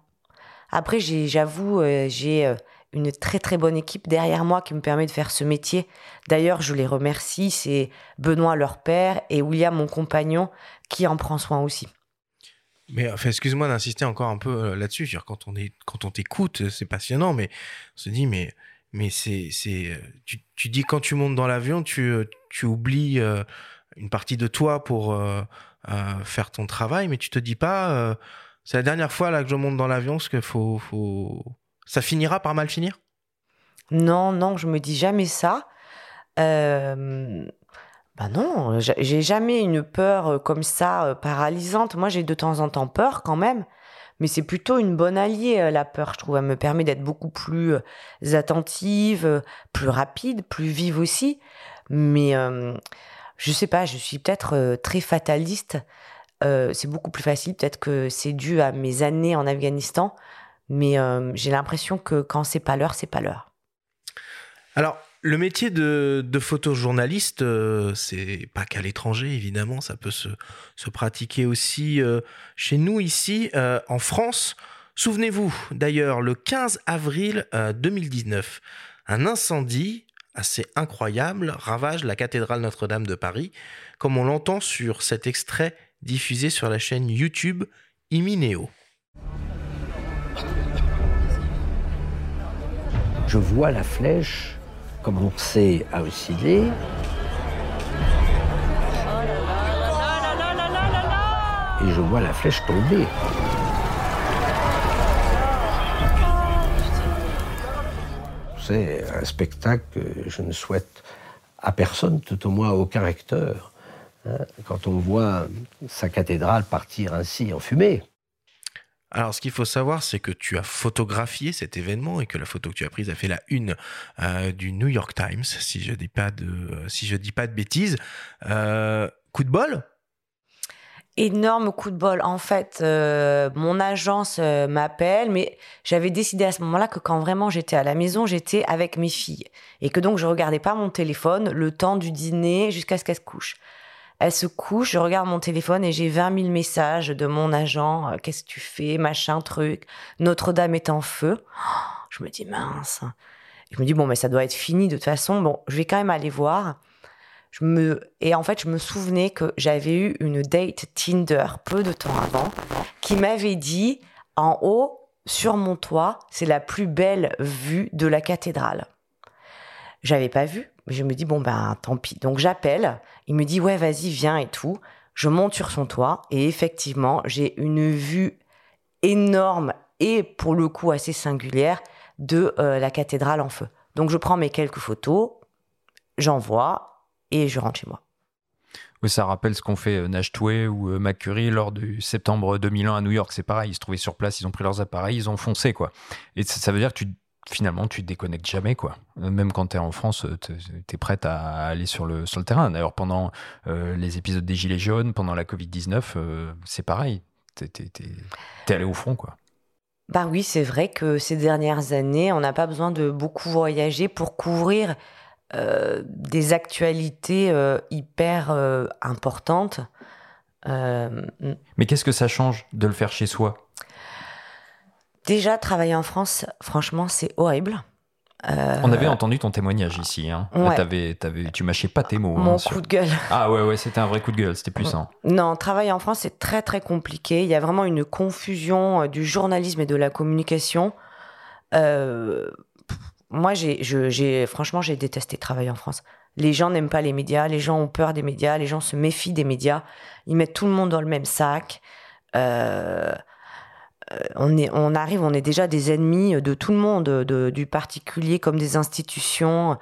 Après, j'avoue, euh, j'ai une très très bonne équipe derrière moi qui me permet de faire ce métier. D'ailleurs, je les remercie, c'est Benoît leur père et William mon compagnon qui en prend soin aussi. Mais enfin, excuse-moi d'insister encore un peu euh, là-dessus. Quand on est, quand on t'écoute, euh, c'est passionnant, mais on se dit, mais, mais c'est, c'est, euh, tu, tu dis quand tu montes dans l'avion, tu, tu oublies une partie de toi pour faire ton travail, mais tu te dis pas, c'est la dernière fois là que je monte dans l'avion, parce faut, faut, ça finira par mal finir? Non, non, je me dis jamais ça. Euh, ben non, j'ai jamais une peur euh, comme ça euh, paralysante. Moi, j'ai de temps en temps peur quand même, mais c'est plutôt une bonne alliée euh, la peur. Je trouve, elle me permet d'être beaucoup plus attentive, plus rapide, plus vive aussi. Mais je sais pas, je suis peut-être très fataliste. c'est beaucoup plus facile, peut-être que c'est dû à mes années en Afghanistan, mais j'ai l'impression que quand c'est pas l'heure, c'est pas l'heure. Alors, le métier de, photojournaliste, euh, c'est pas qu'à l'étranger, évidemment, ça peut se, pratiquer aussi euh, chez nous ici, euh, en France. Souvenez-vous, d'ailleurs, le 15 avril 2019, un incendie assez incroyable ravage la cathédrale Notre-Dame de Paris, comme on l'entend sur cet extrait diffusé sur la chaîne YouTube Imineo. Je vois la flèche commencé à osciller. Et je vois la flèche tomber. C'est un spectacle que je ne souhaite à personne, tout au moins à aucun hein, quand on voit sa cathédrale partir ainsi en fumée. Alors, ce qu'il faut savoir, c'est que tu as photographié cet événement et que la photo que tu as prise a fait la une euh, du New York Times, si je dis si dis pas de bêtises. Euh, coup de bol? Énorme coup de bol. En fait, euh, mon agence m'appelle, mais j'avais décidé à ce moment-là que quand vraiment j'étais à la maison, j'étais avec mes filles et que donc je regardais pas mon téléphone le temps du dîner jusqu'à ce qu'elles se couchent. Elle se couche, je regarde mon téléphone et j'ai 20 000 messages de mon agent. Euh, qu'est-ce que tu fais Machin, truc. Notre-Dame est en feu. je me dis, mince. Je me dis, bon, mais ça doit être fini de toute façon. Bon, je vais quand même aller voir. Et en fait, je me souvenais que j'avais eu une date Tinder peu de temps avant qui m'avait dit, en haut, sur mon toit, c'est la plus belle vue de la cathédrale. J'avais pas vu. Je me dis, bon, ben, tant pis. Donc, j'appelle. Il me dit, ouais, vas-y, viens et tout. Je monte sur son toit. Et effectivement, j'ai une vue énorme et pour le coup assez singulière de euh, la cathédrale en feu. Donc, je prends mes quelques photos, j'envoie et je rentre chez moi. Oui, ça rappelle ce qu'ont fait euh, Nash Toué ou euh, McCurry lors du septembre 2001 à New York. C'est pareil, ils se trouvaient sur place, ils ont pris leurs appareils, ils ont foncé, quoi. Et ça, ça veut dire que tu finalement, tu te déconnectes jamais, quoi. Euh, même quand tu es en France, euh, tu es prête à aller sur le, sur le terrain. D'ailleurs, pendant euh, les épisodes des Gilets jaunes, pendant la Covid-19, c'est pareil. Tu es, allé au front, quoi. Bah oui, c'est vrai que ces dernières années, on n'a pas besoin de beaucoup voyager pour couvrir des actualités hyper importantes. Mais qu'est-ce que ça change de le faire chez soi? Déjà, travailler en France, franchement, c'est horrible. On avait entendu ton témoignage ici. Hein. Ouais. T'avais- t'avais- tu mâchais pas tes mots. Mon hein, coup de gueule. Ah ouais, ouais, c'était un vrai coup de gueule, c'était puissant. Non, travailler en France, c'est très très compliqué. Il y a vraiment une confusion euh, du journalisme et de la communication. Euh, moi, j'ai, franchement, j'ai détesté travailler en France. Les gens n'aiment pas les médias, les gens ont peur des médias, les gens se méfient des médias. Ils mettent tout le monde dans le même sac. Euh, euh, on, est, on arrive, on est déjà des ennemis de tout le monde, de- du particulier comme des institutions.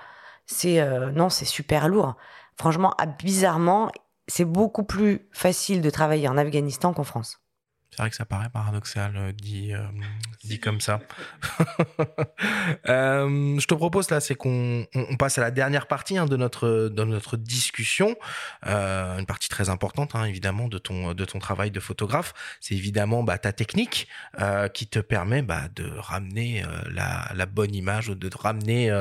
C'est euh, non, c'est super lourd. Franchement, ah, bizarrement, c'est beaucoup plus facile de travailler en Afghanistan qu'en France. C'est vrai que ça paraît paradoxal, euh, dit, euh, dit comme ça. Euh, je te propose là, c'est qu'on on- passe à la dernière partie hein, de notre de notre discussion, Euh, une partie très importante hein, évidemment de ton de ton travail de photographe. C'est évidemment bah, ta technique euh, qui te permet bah, de ramener euh, la, la bonne image, de te ramener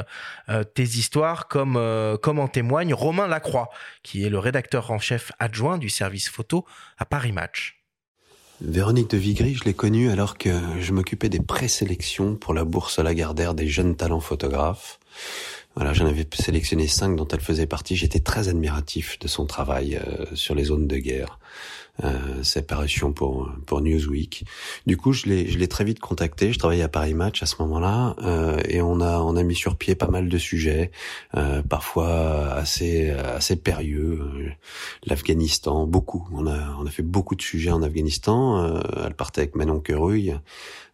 tes histoires, comme euh, comme en témoigne Romain Lacroix, qui est le rédacteur en chef adjoint du service photo à Paris Match. Véronique de Vigry, je l'ai connue alors que je m'occupais des présélections pour la bourse Lagardère des jeunes talents photographes. Voilà, j'en avais sélectionné cinq dont elle faisait partie. J'étais très admiratif de son travail euh, sur les zones de guerre, euh, ses parutions pour pour Newsweek. Du coup, je l'ai je l'ai très vite contacté. Je travaillais à Paris Match à ce moment-là euh, et on a on a mis sur pied pas mal de sujets, euh, parfois assez assez périlleux. L'Afghanistan, beaucoup. On a on a fait beaucoup de sujets en Afghanistan. Euh, elle partait avec Manon Quereuil.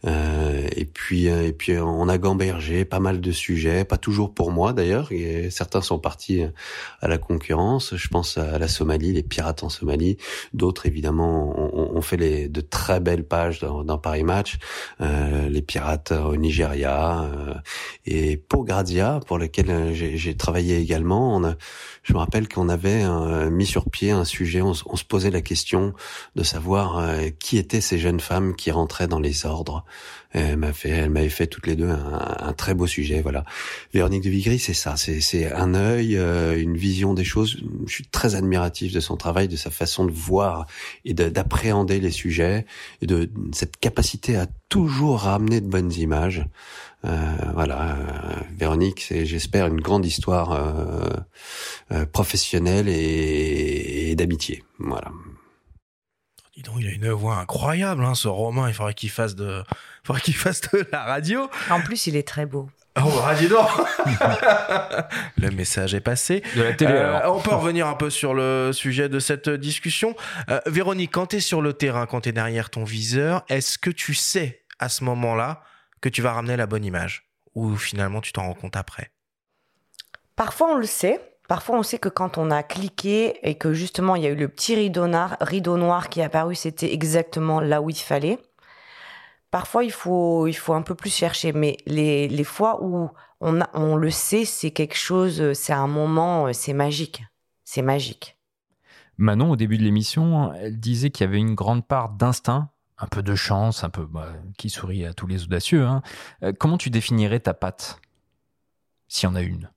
Euh, et puis euh, et puis on a gambergé pas mal de sujets, pas toujours pour moi d'ailleurs. Certains sont partis à la concurrence. Je pense à la Somalie, les pirates en Somalie. D'autres évidemment ont, ont fait les, de très belles pages dans, dans Paris Match. Euh, les pirates au Nigeria euh, et pour Grazia, pour lequel euh, j'ai travaillé également. On a, je me rappelle qu'on avait euh, mis sur pied un sujet. On, on se posait la question de savoir euh, qui étaient ces jeunes femmes qui rentraient dans les ordres. Elle m'a fait, elle m'avait fait toutes les deux un, un très beau sujet. Voilà. Véronique de Vigry, c'est ça. C'est, un œil, euh, une vision des choses. Je suis très admiratif de son travail, de sa façon de voir et de- d'appréhender les sujets et de cette capacité à toujours ramener de bonnes images. Euh, voilà, euh, Véronique, c'est j'espère une grande histoire euh, euh, professionnelle et, et d'amitié. Voilà. Dis donc, il a une voix incroyable, hein, ce Romain. Il faudrait qu'il fasse de, il faudrait qu'il fasse de la radio. En plus, il est très beau. Oh, radio d'or Le message est passé. De la télé, Euh, alors. on peut revenir un peu sur le sujet de cette discussion. Euh, Véronique, quand tu es sur le terrain, quand tu es derrière ton viseur, est-ce que tu sais à ce moment-là que tu vas ramener la bonne image? Ou finalement tu t'en rends compte après? Parfois, on le sait. Parfois, on sait que quand on a cliqué et que justement, il y a eu le petit rideau noir, rideau noir qui est apparu, c'était exactement là où il fallait. Parfois, il faut, il faut un peu plus chercher. Mais les, les fois où on, a- on le sait, c'est quelque chose, c'est un moment, c'est magique. C'est magique. Manon, au début de l'émission, elle disait qu'il y avait une grande part d'instinct, un peu de chance, un peu bah, qui sourit à tous les audacieux. hein. Euh, comment tu définirais ta patte S'il y en a une?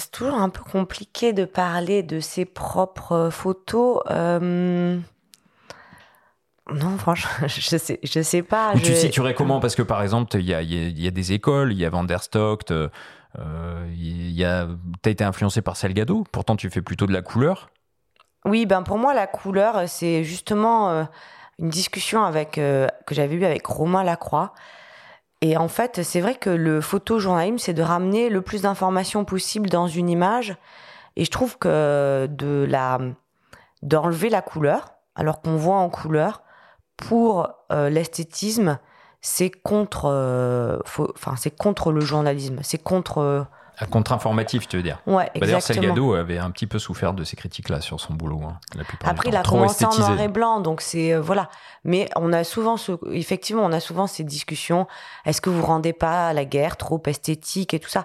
C'est toujours un peu compliqué de parler de ses propres photos. Euh, Non, franchement, je sais, je sais pas. Ou je- tu situerais comment? Parce que par exemple, il y a, il y a- il y a des écoles, il y a Van der Stock, euh, il y a, t'as été influencé par Salgado, pourtant tu fais plutôt de la couleur. Oui, ben pour moi, la couleur, c'est justement euh, une discussion avec, euh, que j'avais eue avec Romain Lacroix. Et en fait, c'est vrai que le photojournalisme, c'est de ramener le plus d'informations possible dans une image. Et je trouve que de la, d'enlever la couleur, alors qu'on voit en couleur, pour euh, l'esthétisme, c'est contre, euh, enfin, c'est contre le journalisme. C'est contre. À contre-informatif, tu veux dire Ouais, Bah, D'ailleurs. Salgado avait un petit peu souffert de ces critiques-là sur son boulot, hein, la plupart Après, du il a. Trop commencé en noir et blanc, donc c'est euh, voilà. Mais on a souvent, ce, effectivement, on a souvent ces discussions. Est-ce que vous rendez pas la guerre trop esthétique et tout ça?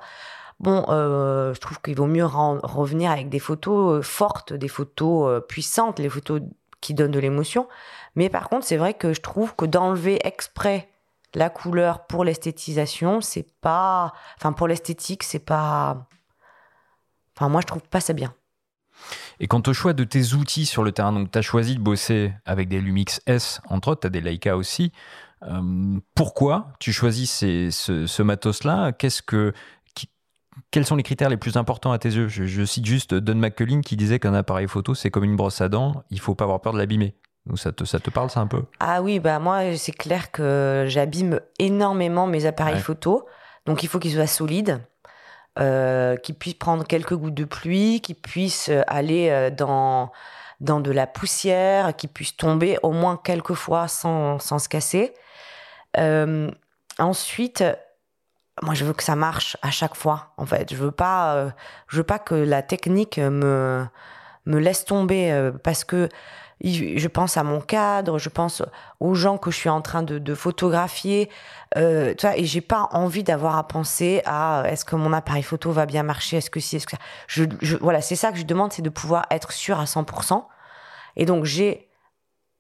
Bon, euh, je trouve qu'il vaut mieux revenir avec des photos euh, fortes, des photos puissantes, les photos qui donnent de l'émotion. Mais par contre, c'est vrai que je trouve que d'enlever exprès la couleur pour l'esthétisation, c'est pas, enfin pour l'esthétique, c'est pas, enfin moi je trouve pas ça bien. Et quant au choix de tes outils sur le terrain, donc tu as choisi de bosser avec des Lumix S, entre autres, tu as des Leica aussi. pourquoi tu choisis ces, ce, matos-là? Qu'est-ce que quels sont les critères les plus importants à tes yeux? Je, cite juste Don McCullin qui disait qu'un appareil photo, c'est comme une brosse à dents, il faut pas avoir peur de l'abîmer. Ça te, ça te parle, ça un peu? Ah oui, bah moi, c'est clair que j'abîme énormément mes appareils photo. Donc il faut qu'ils soient solides, euh, qu'ils puissent prendre quelques gouttes de pluie, qu'ils puissent aller euh, dans, dans de la poussière, qu'ils puissent tomber au moins quelques fois sans, sans se casser. Euh, ensuite, moi je veux que ça marche à chaque fois en fait je veux pas euh, je veux pas que la technique me me laisse tomber euh, parce que je pense à mon cadre je pense aux gens que je suis en train de, photographier euh, tu vois, et j'ai pas envie d'avoir à penser à est-ce que mon appareil photo va bien marcher est-ce que si est-ce que ça. Je voilà c'est ça que je demande c'est de pouvoir être sûr à 100% et donc j'ai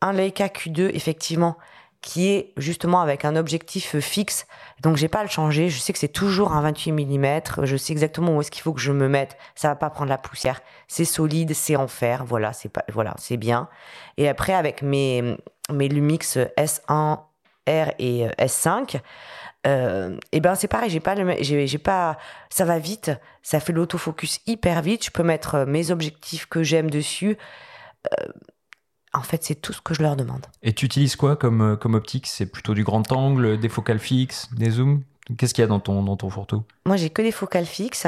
un Leica Q2 effectivement qui est justement avec un objectif fixe. Donc j'ai pas à le changer. Je sais que c'est toujours un 28 mm. Je sais exactement où est-ce qu'il faut que je me mette. Ça va pas prendre la poussière. C'est solide, c'est en fer. Voilà, c'est voilà, c'est bien. Et après avec mes mes Lumix S1R et S5. Euh, et ben c'est pareil, j'ai pas j'ai, pas, ça va vite, ça fait l'autofocus hyper vite. Je peux mettre mes objectifs que j'aime dessus. Euh, en fait, c'est tout ce que je leur demande. Et tu utilises quoi comme, euh, comme optique? C'est plutôt du grand angle, des focales fixes, des zooms? Qu'est-ce qu'il y a dans ton, dans ton photo Moi, j'ai que des focales fixes.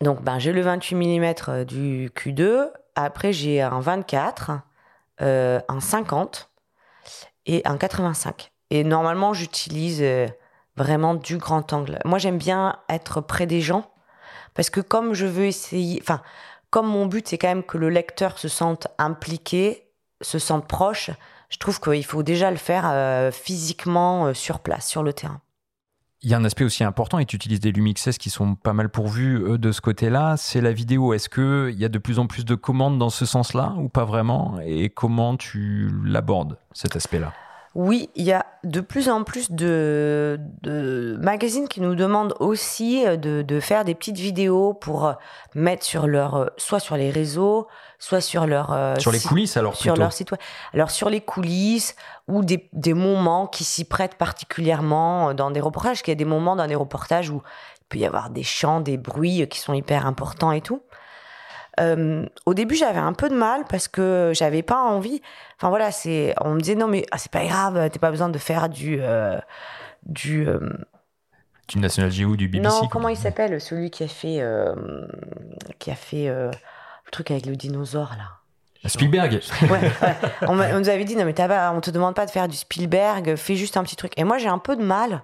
Donc, ben, j'ai le 28 mm euh, du Q2. Après, j'ai un 24, euh, un 50 et un 85. Et normalement, j'utilise vraiment du grand angle. Moi, j'aime bien être près des gens parce que comme je veux essayer, enfin, comme mon but, c'est quand même que le lecteur se sente impliqué, se sente proche, je trouve qu'il faut déjà le faire euh, physiquement euh, sur place, sur le terrain. Il y a un aspect aussi important, et tu utilises des Lumix qui sont pas mal pourvus de ce côté-là, c'est la vidéo. Est-ce qu'il y a de plus en plus de commandes dans ce sens-là ou pas vraiment? Et comment tu l'abordes, cet aspect-là? Oui, il y a de plus en plus de, magazines qui nous demandent aussi euh, de, faire des petites vidéos pour euh, mettre sur leur, euh, soit sur les réseaux, soit sur leur sur les coulisses alors sur leur site web. Alors sur les coulisses ou des, des moments qui s'y prêtent particulièrement dans des reportages. Qu'il y a des moments dans des reportages où il peut y avoir des chants, des bruits qui sont hyper importants et tout. Euh, au début, j'avais un peu de mal parce que j'avais pas envie. Enfin voilà, c'est, on me disait non mais ah, c'est pas grave, t'as pas besoin de faire du euh, du euh, du National Geo, du BBC. Non, comment il s'appelle celui qui a fait qui a fait le truc avec le dinosaure là? Spielberg. ouais, On, nous avait dit non mais t'as pas, on te demande pas de faire du Spielberg, fais juste un petit truc. Et moi j'ai un peu de mal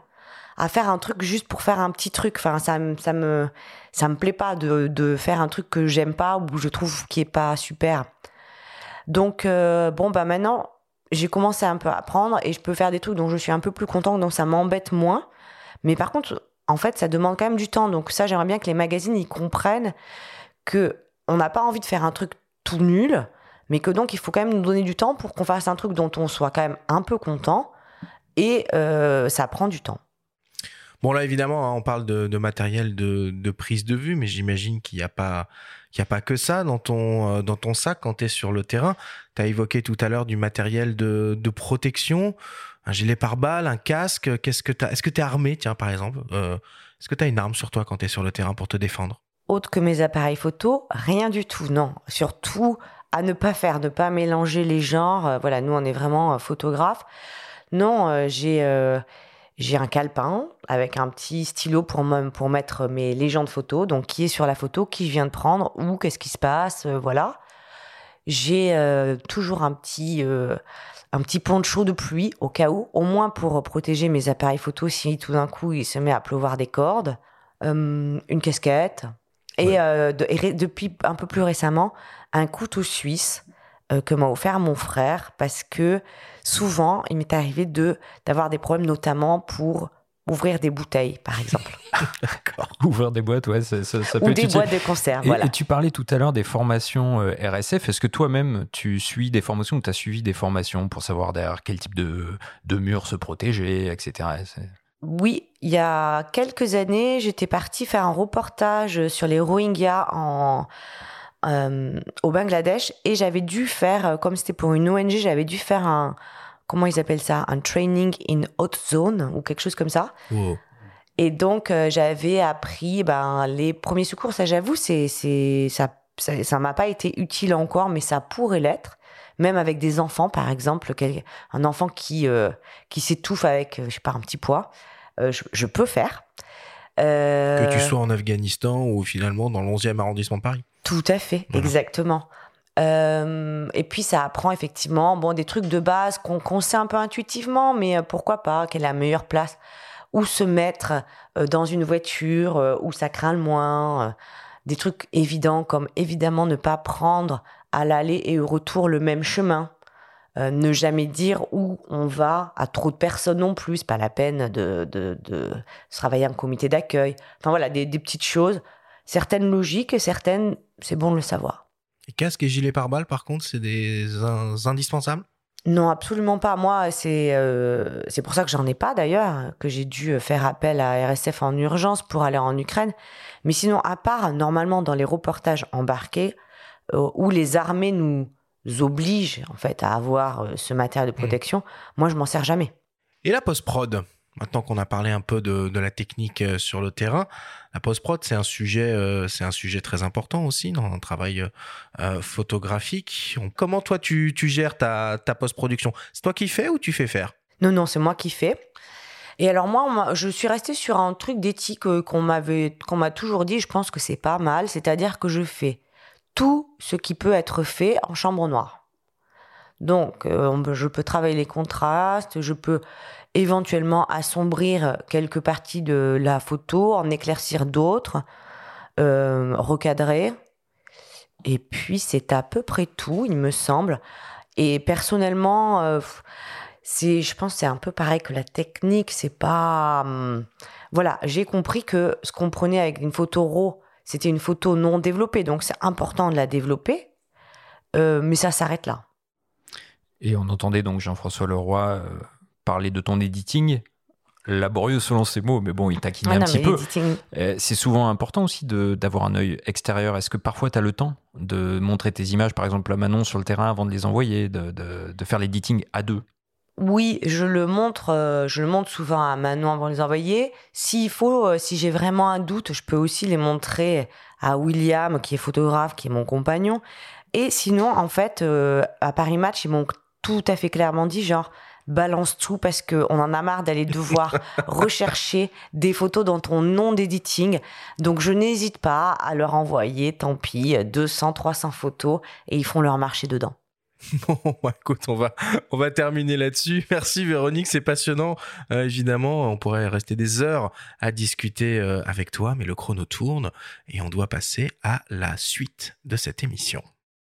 à faire un truc juste pour faire un petit truc. Enfin, ça, ça me, ça me plaît pas de, de faire un truc que j'aime pas ou je trouve qui est pas super. Donc, euh, bon, bah maintenant, j'ai commencé un peu à apprendre et je peux faire des trucs dont je suis un peu plus content, donc ça m'embête moins. Mais par contre, en fait, ça demande quand même du temps. Donc ça, j'aimerais bien que les magazines ils comprennent que on n'a pas envie de faire un truc tout nul, mais que donc il faut quand même nous donner du temps pour qu'on fasse un truc dont on soit quand même un peu content. Et euh, ça prend du temps. Bon là évidemment hein, on parle de, matériel de, prise de vue, mais j'imagine qu'il n'y a pas qu'il a pas que ça dans ton euh, dans ton sac quand tu es sur le terrain. Tu as évoqué tout à l'heure du matériel de, protection, un gilet pare-balles, un casque. Est-ce que tu es armé tiens par exemple euh, Est-ce que tu as une arme sur toi quand tu es sur le terrain pour te défendre? Autre que mes appareils photo, rien du tout. Non, surtout à ne pas faire, ne pas mélanger les genres. Euh, voilà, nous on est vraiment photographes. Non, j'ai j'ai un calepin avec un petit stylo pour, pour mettre mes légendes photos, donc qui est sur la photo, qui je viens de prendre, ou qu'est-ce qui se passe, euh, voilà. J'ai euh, toujours un petit, euh, un petit poncho de pluie au cas où, au moins pour protéger mes appareils photo si tout d'un coup il se met à pleuvoir des cordes, une casquette, et, et, depuis un peu plus récemment, un couteau suisse que m'a offert mon frère parce que souvent, il m'est arrivé de d'avoir des problèmes, notamment pour ouvrir des bouteilles, par exemple. D'accord. Ouvrir des boîtes, ouais, ça, ça, Ou des boîtes de conserve, voilà. Et tu parlais tout à l'heure des formations euh, RSF. Est-ce que toi-même, tu suis des formations ou tu as suivi des formations pour savoir derrière quel type de, de mur se protéger, etc. Oui, il y a quelques années, j'étais partie faire un reportage sur les Rohingyas en, euh, au Bangladesh et j'avais dû faire, euh, comme c'était pour une ONG, j'avais dû faire un comment ils appellent ça, un training in hot zone ou quelque chose comme ça. Et donc euh, j'avais appris ben, les premiers secours. Ça, j'avoue, c'est c'est ça ça m'a pas été utile encore, mais ça pourrait l'être. Même avec des enfants, par exemple, un enfant qui euh, qui s'étouffe avec, je sais pas, un petit poids, je, je, peux faire. Que tu sois en Afghanistan ou finalement dans le 11e arrondissement de Paris. Tout à fait, exactement. Euh, et puis ça apprend effectivement bon des trucs de base qu'on sait un peu intuitivement, mais euh, pourquoi pas Quelle est la meilleure place Où se mettre euh, dans une voiture où ça craint le moins Des trucs évidents comme évidemment ne pas prendre à l'aller et au retour le même chemin. Ne jamais dire où on va à trop de personnes non plus, pas la peine de, de, de travailler en comité d'accueil. Enfin voilà, des, des petites choses, certaines logiques et certaines, c'est bon de le savoir. Et casque et gilet pare-balles, par contre, c'est des indispensables? Non, absolument pas. Moi, c'est euh, c'est pour ça que j'en ai pas d'ailleurs, que j'ai dû faire appel à RSF en urgence pour aller en Ukraine. Mais sinon, à part normalement dans les reportages embarqués, euh, où les armées nous obligent en fait à avoir euh, ce matériel de mmh. protection, moi je m'en sers jamais. Et la post-prod Maintenant qu'on a parlé un peu de, de, la technique euh, sur le terrain, la post-prod, c'est un sujet, euh, c'est un sujet très important aussi dans un travail euh, photographique. Comment toi tu, tu gères ta, ta post-production? C'est toi qui fais ou tu fais faire? Non, non, c'est moi qui fais. Et alors moi, je suis restée sur un truc d'éthique qu'on m'avait, qu'on m'a toujours dit. Je pense que c'est pas mal, c'est-à-dire que je fais tout ce qui peut être fait en chambre noire. Donc, je peux travailler les contrastes, je peux éventuellement assombrir quelques parties de la photo, en éclaircir d'autres, euh, recadrer. Et puis c'est à peu près tout, il me semble. Et personnellement, euh, c'est, je pense, c'est un peu pareil que la technique. C'est pas, hum, voilà, j'ai compris que ce qu'on prenait avec une photo RAW, c'était une photo non développée, donc c'est important de la développer, euh, mais ça s'arrête là. Et on entendait donc Jean-François Leroy parler de ton editing laborieux selon ses mots, mais bon, il taquine un petit peu. Euh, c'est souvent important aussi d'avoir un œil extérieur. Est-ce que parfois tu as le temps de montrer tes images, par exemple à Manon sur le terrain avant de les envoyer, de, de, faire l'editing à deux? Oui, je le montre, euh, je le montre souvent à Manon avant de les envoyer. S'il faut, euh, si j'ai vraiment un doute, je peux aussi les montrer à William, qui est photographe, qui est mon compagnon. Et sinon, en fait, à Paris Match, ils m'ont tout à fait clairement dit, genre, balance tout parce qu'on en a marre d'aller devoir rechercher des photos dans ton nom d'editing. Donc je n'hésite pas à leur envoyer, tant pis, 200, 300 photos et ils font leur marché dedans. Bon, écoute, on va, on va terminer là-dessus. Merci Véronique, c'est passionnant. Euh, évidemment, on pourrait rester des heures à discuter euh, avec toi, mais le chrono tourne et on doit passer à la suite de cette émission.